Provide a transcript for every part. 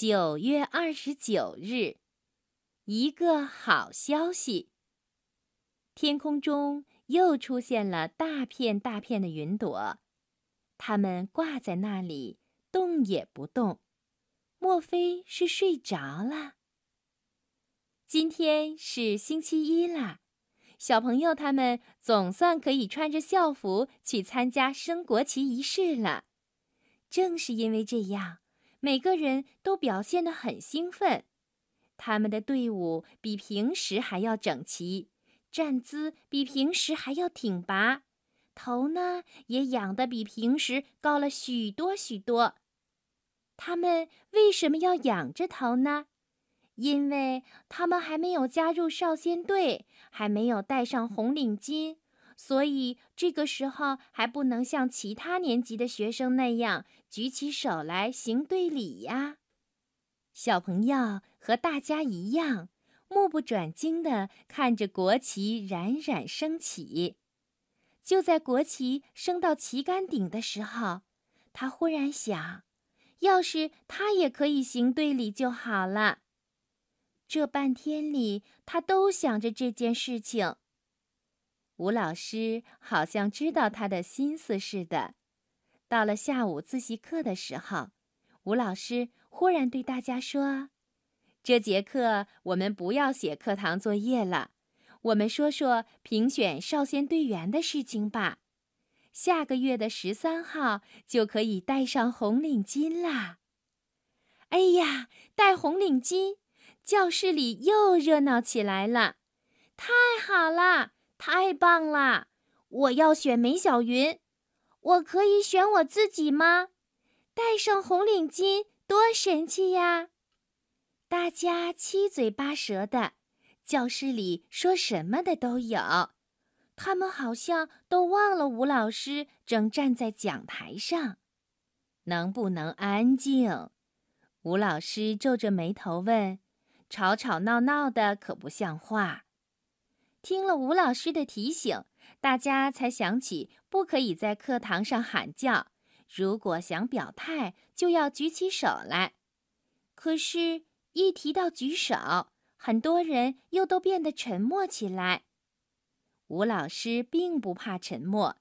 九月二十九日，一个好消息。天空中又出现了大片大片的云朵，它们挂在那里，动也不动。莫非是睡着了？今天是星期一啦，小朋友他们总算可以穿着校服去参加升国旗仪式了。正是因为这样。每个人都表现得很兴奋，他们的队伍比平时还要整齐，站姿比平时还要挺拔，头呢也仰得比平时高了许多许多。他们为什么要仰着头呢？因为他们还没有加入少先队，还没有戴上红领巾。所以这个时候还不能像其他年级的学生那样举起手来行队礼呀。小朋友和大家一样，目不转睛地看着国旗冉冉升起。就在国旗升到旗杆顶的时候，他忽然想：要是他也可以行队礼就好了。这半天里，他都想着这件事情。吴老师好像知道他的心思似的。到了下午自习课的时候，吴老师忽然对大家说：“这节课我们不要写课堂作业了，我们说说评选少先队员的事情吧。下个月的十三号就可以戴上红领巾啦！”哎呀，戴红领巾，教室里又热闹起来了。太好了！太棒了！我要选梅小云，我可以选我自己吗？戴上红领巾多神气呀！大家七嘴八舌的，教室里说什么的都有。他们好像都忘了吴老师正站在讲台上。能不能安静？吴老师皱着眉头问：“吵吵闹闹的可不像话。”听了吴老师的提醒，大家才想起不可以在课堂上喊叫。如果想表态，就要举起手来。可是，一提到举手，很多人又都变得沉默起来。吴老师并不怕沉默，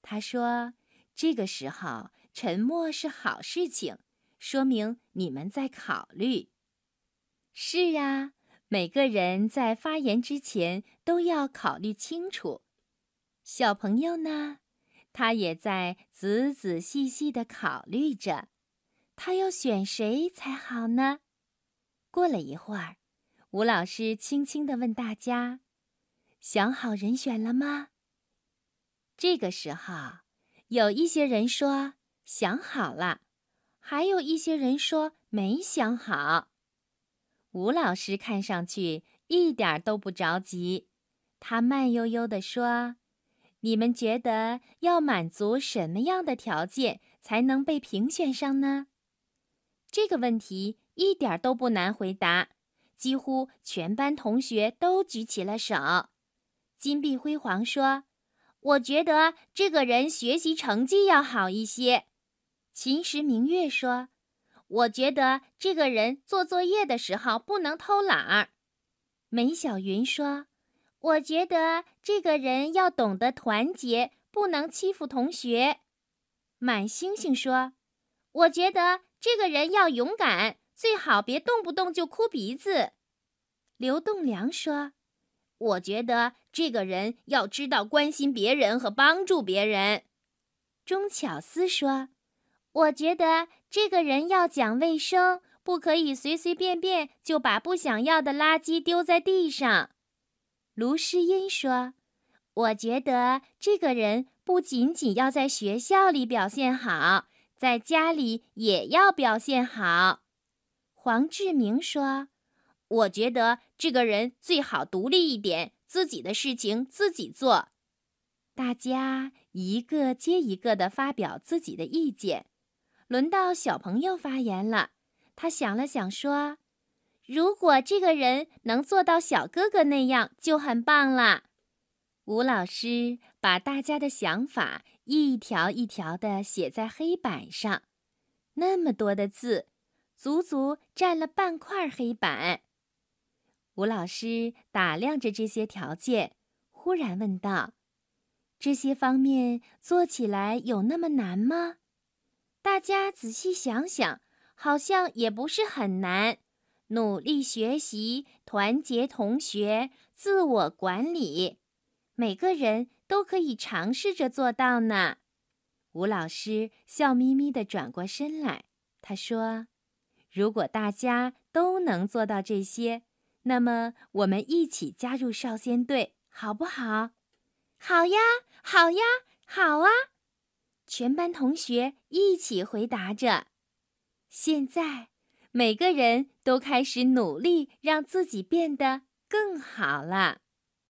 他说：“这个时候沉默是好事情，说明你们在考虑。”是啊。每个人在发言之前都要考虑清楚。小朋友呢，他也在仔仔细细的考虑着，他要选谁才好呢？过了一会儿，吴老师轻轻的问大家：“想好人选了吗？”这个时候，有一些人说想好了，还有一些人说没想好。吴老师看上去一点都不着急，他慢悠悠地说：“你们觉得要满足什么样的条件才能被评选上呢？”这个问题一点都不难回答，几乎全班同学都举起了手。金碧辉煌说：“我觉得这个人学习成绩要好一些。”秦时明月说。我觉得这个人做作业的时候不能偷懒儿。梅小云说：“我觉得这个人要懂得团结，不能欺负同学。”满星星说：“我觉得这个人要勇敢，最好别动不动就哭鼻子。”刘栋梁说：“我觉得这个人要知道关心别人和帮助别人。”钟巧思说。我觉得这个人要讲卫生，不可以随随便便就把不想要的垃圾丢在地上。卢诗音说：“我觉得这个人不仅仅要在学校里表现好，在家里也要表现好。”黄志明说：“我觉得这个人最好独立一点，自己的事情自己做。”大家一个接一个地发表自己的意见。轮到小朋友发言了，他想了想说：“如果这个人能做到小哥哥那样，就很棒了。”吴老师把大家的想法一条一条的写在黑板上，那么多的字，足足占了半块黑板。吴老师打量着这些条件，忽然问道：“这些方面做起来有那么难吗？”大家仔细想想，好像也不是很难。努力学习，团结同学，自我管理，每个人都可以尝试着做到呢。吴老师笑眯眯地转过身来，他说：“如果大家都能做到这些，那么我们一起加入少先队，好不好？”“好呀，好呀，好啊！”全班同学一起回答着。现在。每个人都开始努力，让自己变得更好了。